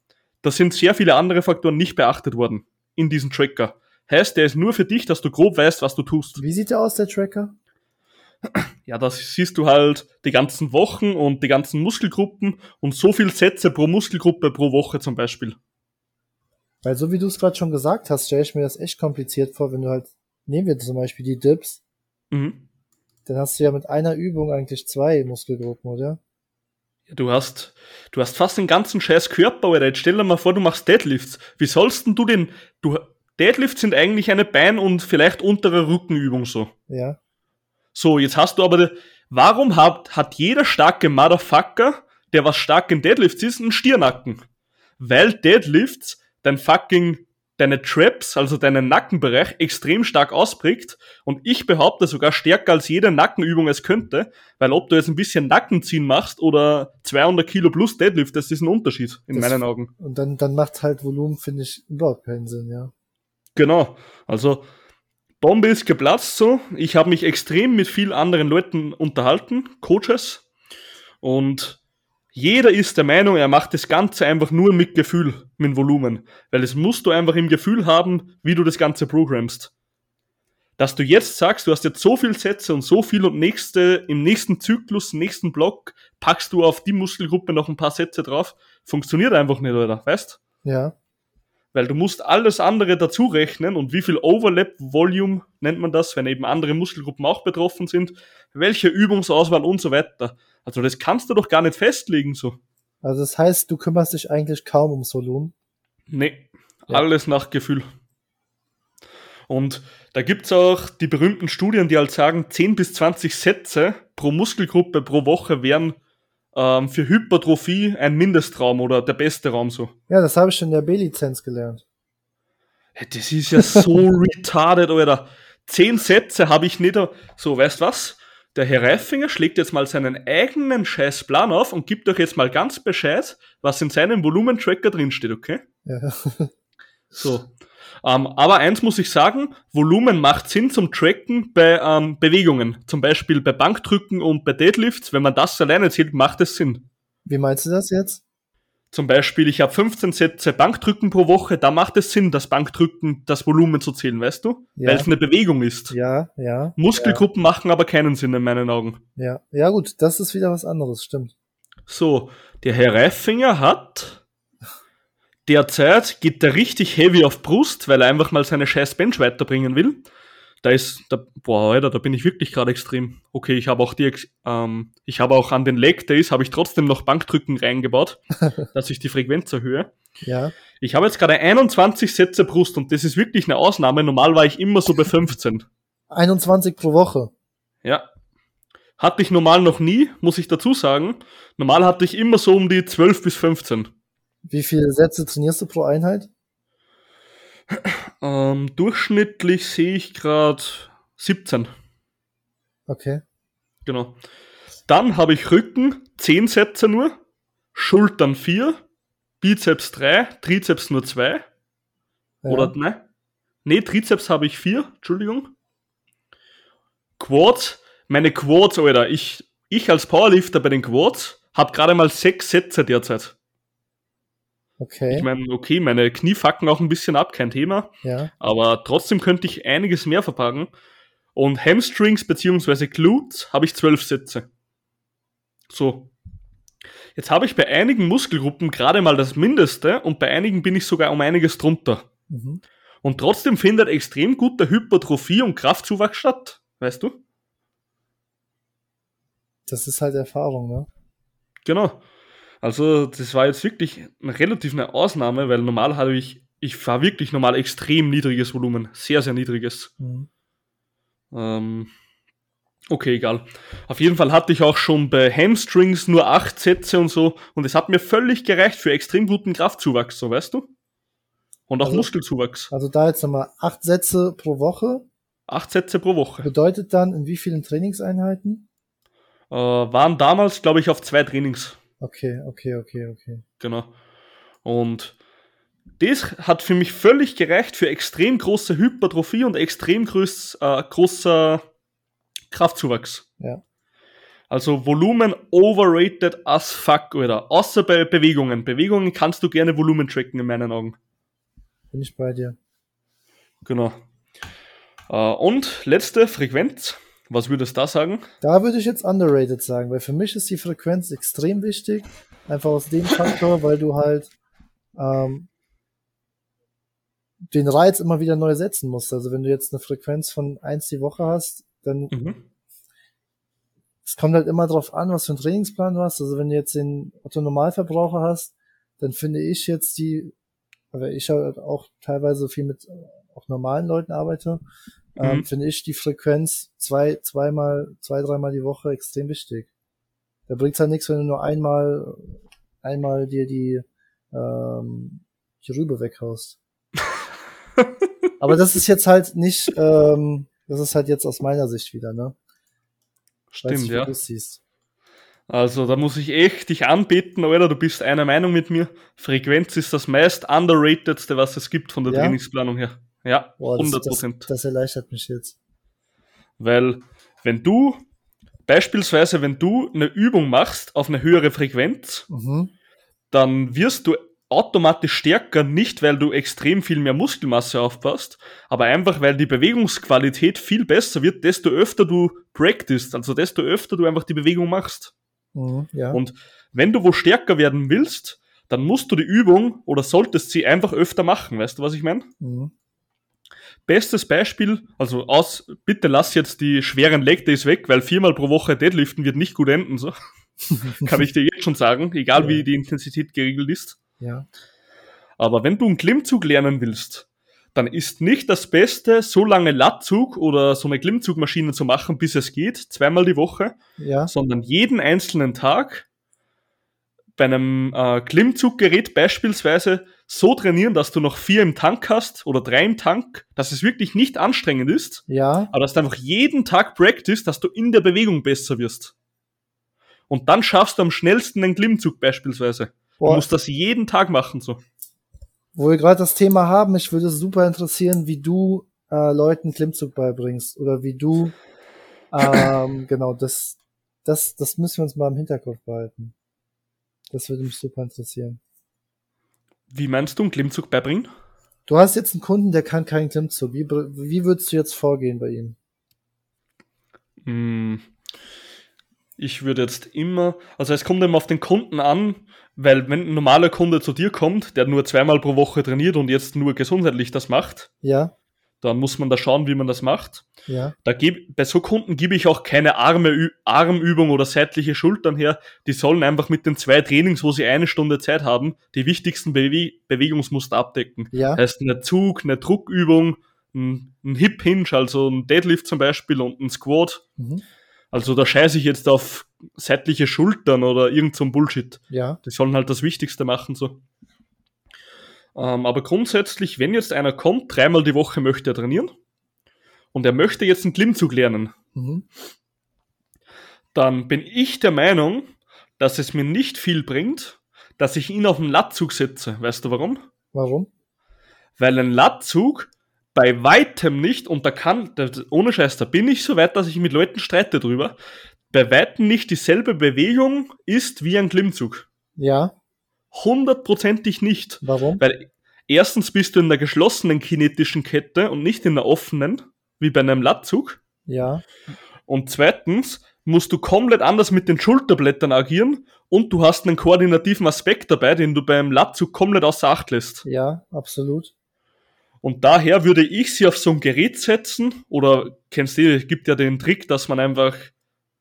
Da sind sehr viele andere Faktoren nicht beachtet worden in diesem Tracker. Heißt, der ist nur für dich, dass du grob weißt, was du tust. Wie sieht der aus, der Tracker? Ja, das siehst du halt die ganzen Wochen und die ganzen Muskelgruppen und so viel Sätze pro Muskelgruppe pro Woche zum Beispiel. Weil so wie du es gerade schon gesagt hast, stelle ich mir das echt kompliziert vor, wenn du halt, nehmen wir zum Beispiel die Dips, Mhm. dann hast du ja mit einer Übung eigentlich zwei Muskelgruppen, oder? Ja, du hast, du hast fast den ganzen scheiß Körper, Alter. Jetzt stell dir mal vor, du machst Deadlifts. Wie sollst denn du den, du, Deadlifts sind eigentlich eine Bein- und vielleicht untere Rückenübung so. Ja. So, jetzt hast du aber, de- warum hat, hat jeder starke Motherfucker, der was stark in Deadlifts ist, einen Stirnacken? Weil Deadlifts dein fucking, deine Traps, also deinen Nackenbereich, extrem stark ausprägt. Und ich behaupte sogar stärker als jede Nackenübung es könnte, weil ob du jetzt ein bisschen Nackenziehen machst oder 200 Kilo plus Deadlift, das ist ein Unterschied in Das- meinen Augen. Und dann, dann macht halt Volumen, finde ich, überhaupt keinen Sinn, ja. Genau. Also Bombe ist geplatzt so. Ich habe mich extrem mit vielen anderen Leuten unterhalten, Coaches. Und jeder ist der Meinung, er macht das Ganze einfach nur mit Gefühl, mit Volumen. Weil es musst du einfach im Gefühl haben, wie du das Ganze programmst. Dass du jetzt sagst, du hast jetzt so viel Sätze und so viel und nächste, im nächsten Zyklus, nächsten Block, packst du auf die Muskelgruppe noch ein paar Sätze drauf, funktioniert einfach nicht, oder? Weißt? Ja. Weil du musst alles andere dazu rechnen und wie viel Overlap Volume nennt man das, wenn eben andere Muskelgruppen auch betroffen sind, welche Übungsauswahl und so weiter. Also das kannst du doch gar nicht festlegen so. Also das heißt, du kümmerst dich eigentlich kaum ums Volumen. Nee, Ja. alles nach Gefühl. Und da gibt's auch die berühmten Studien, die halt sagen, 10 bis 20 Sätze pro Muskelgruppe pro Woche wären ähm, für Hypertrophie ein Mindestraum oder der beste Raum so. Ja, das habe ich in der B-Lizenz gelernt. Das ist ja so retarded, Alter. Zehn Sätze habe ich nicht. So, weißt was? Der Herr Reifinger schlägt jetzt mal seinen eigenen Scheißplan auf und gibt euch jetzt mal ganz Bescheid, was in seinem Volumentracker drinsteht, okay? Ja. So. Ähm, aber eins muss ich sagen, Volumen macht Sinn zum Tracken bei ähm, Bewegungen. Zum Beispiel bei Bankdrücken und bei Deadlifts. Wenn man das alleine zählt, macht es Sinn. Wie meinst du das jetzt? Zum Beispiel, ich habe 15 Sätze Bankdrücken pro Woche, da macht es Sinn, das Bankdrücken, das Volumen zu zählen, weißt du? Ja. Weil es eine Bewegung ist. Ja, ja, Muskelgruppen machen aber keinen Sinn in meinen Augen. ja. Ja gut, das ist wieder was anderes, stimmt. So, der Herr Reifinger hat derzeit geht der richtig heavy auf Brust, weil er einfach mal seine scheiß Bench weiterbringen will. Da ist, da, boah, Alter, da bin ich wirklich gerade extrem. Okay, ich habe auch die, ähm, ich habe auch an den Leg Days habe ich trotzdem noch Bankdrücken reingebaut, dass ich die Frequenz erhöhe. Ja, Ich habe jetzt gerade 21 Sätze Brust und das ist wirklich eine Ausnahme. Normal war ich immer so bei 15. 21 pro Woche. Ja. Hatte ich normal noch nie, muss ich dazu sagen. Normal hatte ich immer so um die 12 bis 15. Wie viele Sätze trainierst du pro Einheit? Ähm, durchschnittlich sehe ich gerade 17. Okay. Genau. Dann habe ich Rücken 10 Sätze nur, Schultern 4, Bizeps 3, Trizeps nur 2. Ja. Oder ne? Nee, Trizeps habe ich 4, Entschuldigung. Quads, meine Quads, Alter, ich, ich als Powerlifter bei den Quads habe gerade mal 6 Sätze derzeit. Okay. Ich meine, okay, meine Knie facken auch ein bisschen ab, kein Thema. ja. Aber trotzdem könnte ich einiges mehr verpacken. Und Hamstrings beziehungsweise Glutes habe ich zwölf Sätze. So. Jetzt habe ich bei einigen Muskelgruppen gerade mal das Mindeste und bei einigen bin ich sogar um einiges drunter. Mhm. Und trotzdem findet extrem guter Hypertrophie und Kraftzuwachs statt. Weißt du? Das ist halt Erfahrung, ne? Genau. Also, das war jetzt wirklich eine relativ eine Ausnahme, weil normal hatte ich, ich fahre wirklich normal extrem niedriges Volumen. Sehr, sehr niedriges. Mhm. Ähm, okay, egal. Auf jeden Fall hatte ich auch schon bei Hamstrings nur acht Sätze und so und es hat mir völlig gereicht für extrem guten Kraftzuwachs, so weißt du? Und auch Also- Muskelzuwachs. Also da jetzt nochmal acht Sätze pro Woche. Acht Sätze pro Woche. Bedeutet dann in wie vielen Trainingseinheiten? Äh, waren damals, glaube ich, auf zwei Trainings. Okay, okay, okay, okay. Genau. Und das hat für mich völlig gereicht für extrem große Hypertrophie und extrem groß, äh, großer Kraftzuwachs. Ja. Also Volumen overrated as fuck, oder? Außer bei Bewegungen. Bewegungen kannst du gerne Volumen tracken, in meinen Augen. Bin ich bei dir. Genau. Äh, und letzte Frequenz. Was würdest du da sagen? Da würde ich jetzt underrated sagen, weil für mich ist die Frequenz extrem wichtig. Einfach aus dem Faktor, weil du halt ähm, den Reiz immer wieder neu setzen musst. Also wenn du jetzt eine Frequenz von eins die Woche hast, dann Mhm. es kommt halt immer drauf an, was für einen Trainingsplan du hast. Also wenn du jetzt den Otto Normalverbraucher hast, dann finde ich jetzt die, weil ich halt auch teilweise viel mit äh, auch normalen Leuten arbeite, ähm, Mhm. finde ich die Frequenz zwei, zweimal, zwei, dreimal die Woche extrem wichtig. Da bringt's halt nichts, wenn du nur einmal, einmal dir die, ähm, die Rübe weghaust. Aber das ist jetzt halt nicht, ähm, das ist halt jetzt aus meiner Sicht wieder, ne? Stimmt, nicht, ja. Also da muss ich echt dich anbeten, Alter, du bist einer Meinung mit mir. Frequenz ist das meist underratedste, was es gibt von der Ja? Trainingsplanung her. Ja, Boah, das, 100 das, Prozent. das erleichtert mich jetzt. Weil wenn du, beispielsweise wenn du eine Übung machst auf eine höhere Frequenz, Mhm. dann wirst du automatisch stärker, nicht weil du extrem viel mehr Muskelmasse aufpasst, aber einfach weil die Bewegungsqualität viel besser wird, desto öfter du practiced, also desto öfter du einfach die Bewegung machst. Mhm. Ja. Und wenn du wo stärker werden willst, dann musst du die Übung oder solltest sie einfach öfter machen. Weißt du, was ich meine? mhm. Bestes Beispiel, also aus, bitte lass jetzt die schweren Leg Days weg, weil viermal pro Woche Deadliften wird nicht gut enden, so. Kann ich dir jetzt schon sagen, egal Ja. wie die Intensität geregelt ist. Ja. Aber wenn du einen Klimmzug lernen willst, dann ist nicht das Beste, so lange Lattzug oder so eine Klimmzugmaschine zu machen, bis es geht, zweimal die Woche, Ja. sondern jeden einzelnen Tag bei einem äh, Klimmzuggerät beispielsweise so trainieren, dass du noch vier im Tank hast oder drei im Tank, dass es wirklich nicht anstrengend ist, Ja. aber dass du einfach jeden Tag practice, dass du in der Bewegung besser wirst. Und dann schaffst du am schnellsten den Klimmzug beispielsweise. Du Boah, musst das jeden Tag machen so. wo wir gerade das Thema haben, mich würde es super interessieren, wie du äh, Leuten Klimmzug beibringst oder wie du ähm, genau das das das müssen wir uns mal im Hinterkopf behalten. Das würde mich super interessieren. Wie meinst du einen Klimmzug beibringen? Du hast jetzt einen Kunden, der kann keinen Klimmzug. Wie wie würdest du jetzt vorgehen bei ihm? Hm, Ich würde jetzt immer, also es kommt immer auf den Kunden an, weil wenn ein normaler Kunde zu dir kommt, der nur zweimal pro Woche trainiert und jetzt nur gesundheitlich das macht, Ja, dann muss man da schauen, wie man das macht. ja, Da geb, bei so Kunden gebe ich auch keine Arme, Armübung oder seitliche Schultern her. Die sollen einfach mit den zwei Trainings, wo sie eine Stunde Zeit haben, die wichtigsten Bewe Bewegungsmuster abdecken. ja, Heißt eine Zug, eine Druckübung, ein, ein Hip Hinge, also ein Deadlift zum Beispiel und ein Squat. mhm. Also da scheiße ich jetzt auf seitliche Schultern oder irgend so ein Bullshit. ja, Die sollen halt das Wichtigste machen so. Ähm, aber grundsätzlich, wenn jetzt einer kommt, dreimal die Woche möchte er trainieren und er möchte jetzt einen Klimmzug lernen, mhm. dann bin ich der Meinung, dass es mir nicht viel bringt, dass ich ihn auf einen Lattzug setze. Weißt du warum? Warum? Weil ein Lattzug bei weitem nicht, und da kann, ohne Scheiß, da bin ich so weit, dass ich mit Leuten streite drüber, bei weitem nicht dieselbe Bewegung ist wie ein Klimmzug. Ja, Hundertprozentig nicht. warum? Weil erstens bist du in der geschlossenen kinetischen Kette und nicht in der offenen, wie bei einem Lattzug. Ja, Und zweitens musst du komplett anders mit den Schulterblättern agieren und du hast einen koordinativen Aspekt dabei, den du beim Lattzug komplett außer Acht lässt. ja, absolut. Und daher würde ich sie auf so ein Gerät setzen oder kennst du, es gibt ja den Trick, dass man einfach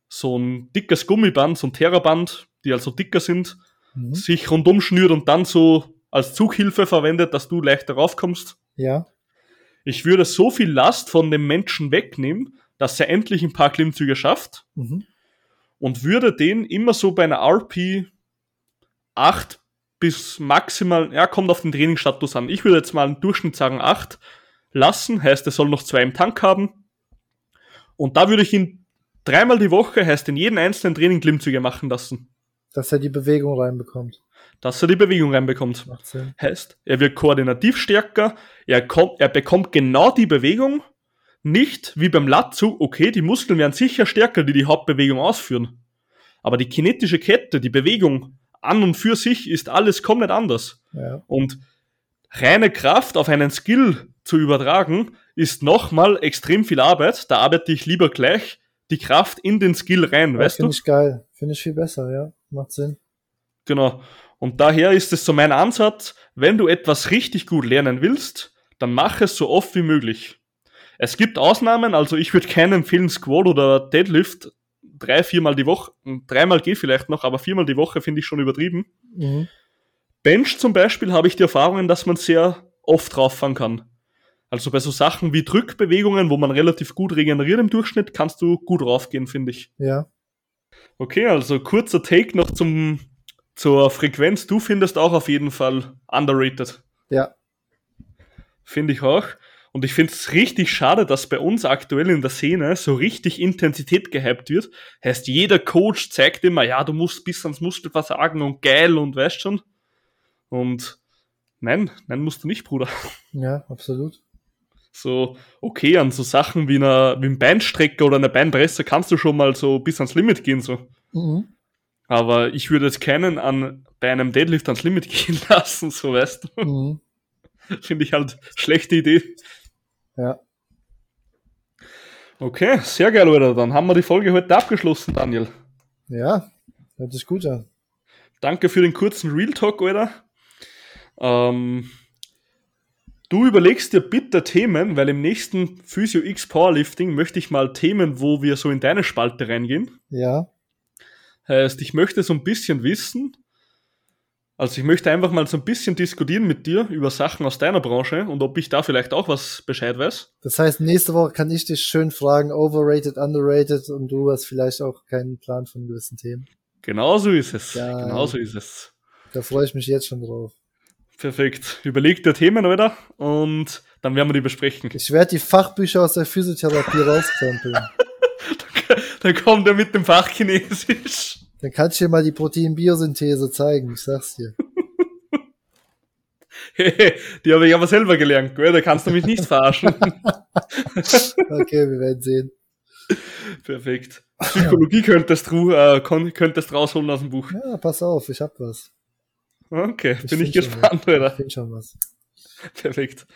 so ein dickes Gummiband, so ein Terraband, die also dicker sind, Mhm. sich rundum schnürt und dann so als Zughilfe verwendet, dass du leichter raufkommst. Ja, Ich würde so viel Last von dem Menschen wegnehmen, dass er endlich ein paar Klimmzüge schafft mhm. und würde den immer so bei einer RP 8 bis maximal, ja, kommt auf den Trainingsstatus an. Ich würde jetzt mal im Durchschnitt sagen 8 lassen, heißt, er soll noch zwei im Tank haben. Und da würde ich ihn dreimal die Woche, heißt in jedem einzelnen Training Klimmzüge machen lassen. Dass er die Bewegung reinbekommt. dass er die Bewegung reinbekommt. Macht Sinn. Heißt, er wird koordinativ stärker, er, kommt, er bekommt genau die Bewegung, nicht wie beim Latzug, okay, die Muskeln werden sicher stärker, die die Hauptbewegung ausführen. Aber die kinetische Kette, die Bewegung an und für sich ist alles komplett anders. Ja. Und reine Kraft auf einen Skill zu übertragen, ist nochmal extrem viel Arbeit. Da arbeite ich lieber gleich die Kraft in den Skill rein, Ja, weißt du? Finde ich geil. Finde ich viel besser, ja. Macht Sinn. Genau. Und daher ist es so mein Ansatz, wenn du etwas richtig gut lernen willst, dann mach es so oft wie möglich. Es gibt Ausnahmen, also ich würde keinen empfehlen, Squat oder Deadlift drei, viermal die Woche, dreimal geht vielleicht noch, aber viermal die Woche finde ich schon übertrieben. Mhm. Bench zum Beispiel habe ich die Erfahrungen, dass man sehr oft rauffahren kann. Also bei so Sachen wie Drückbewegungen, wo man relativ gut regeneriert im Durchschnitt, kannst du gut raufgehen, finde ich. Ja. Okay, also kurzer Take noch zum, zur Frequenz. Du findest auch auf jeden Fall underrated. Ja. Finde ich auch. Und ich finde es richtig schade, dass bei uns aktuell in der Szene so richtig Intensität gehypt wird. Heißt, jeder Coach zeigt immer, ja, du musst bis ans Muskelversagen und geil und weißt schon. Und nein, nein, musst du nicht, Bruder. Ja, absolut. So, okay, an so Sachen wie, einer, wie ein Beinstrecker oder eine Beinpresse kannst du schon mal so bis ans Limit gehen, so. Mhm. Aber ich würde jetzt keinen an, bei einem Deadlift ans Limit gehen lassen, so weißt du. Mhm. Finde ich halt schlechte Idee. Ja. Okay, sehr geil, Alter. Dann haben wir die Folge heute abgeschlossen, Daniel. Ja. Hört sich gut an. Danke für den kurzen Real Talk, Alter. Ähm, du überlegst dir bitte Themen, weil im nächsten Physio X Powerlifting möchte ich mal Themen, wo wir so in deine Spalte reingehen. Ja. Heißt, ich möchte so ein bisschen wissen, also ich möchte einfach mal so ein bisschen diskutieren mit dir über Sachen aus deiner Branche und ob ich da vielleicht auch was Bescheid weiß. Das heißt, nächste Woche kann ich dich schön fragen, overrated, underrated und du hast vielleicht auch keinen Plan von gewissen Themen. Genauso ist es. Geil. Genauso ist es. Da freue ich mich jetzt schon drauf. Perfekt. Überleg dir Themen, Alter, und dann werden wir die besprechen. Ich werde die Fachbücher aus der Physiotherapie rauskrempeln. Dann kommt er mit dem Fach Chinesisch. Dann kann ich dir mal die Proteinbiosynthese zeigen, ich sag's dir. Hey, die habe ich aber selber gelernt, gell? Da kannst du mich nicht verarschen. Okay, wir werden sehen. Perfekt. Psychologie könntest du äh, könntest rausholen aus dem Buch. Ja, pass auf, ich hab was. Okay, bin ich find schon gespannt. Alter. Ich find schon was. Perfekt.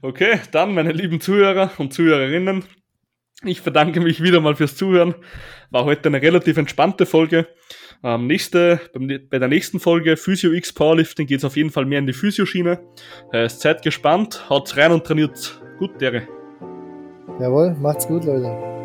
Okay, dann meine lieben Zuhörer und Zuhörerinnen. Ich bedanke mich wieder mal fürs Zuhören. War heute eine relativ entspannte Folge. Ähm, nächste, bei der nächsten Folge Physio X Powerlifting geht es auf jeden Fall mehr in die Physio-Schiene. Heißt, seid gespannt, haut's rein und trainiert gut, Dere. Jawohl, macht's gut, Leute.